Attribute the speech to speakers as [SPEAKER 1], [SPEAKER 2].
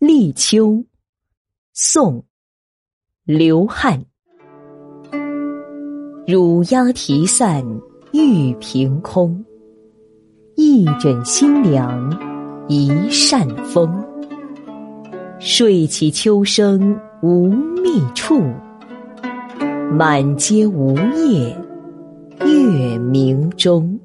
[SPEAKER 1] 立秋，宋·刘翰。乳鸦啼散玉屏空，一枕新凉一扇风。睡起秋声无觅处，满街梧叶月明中。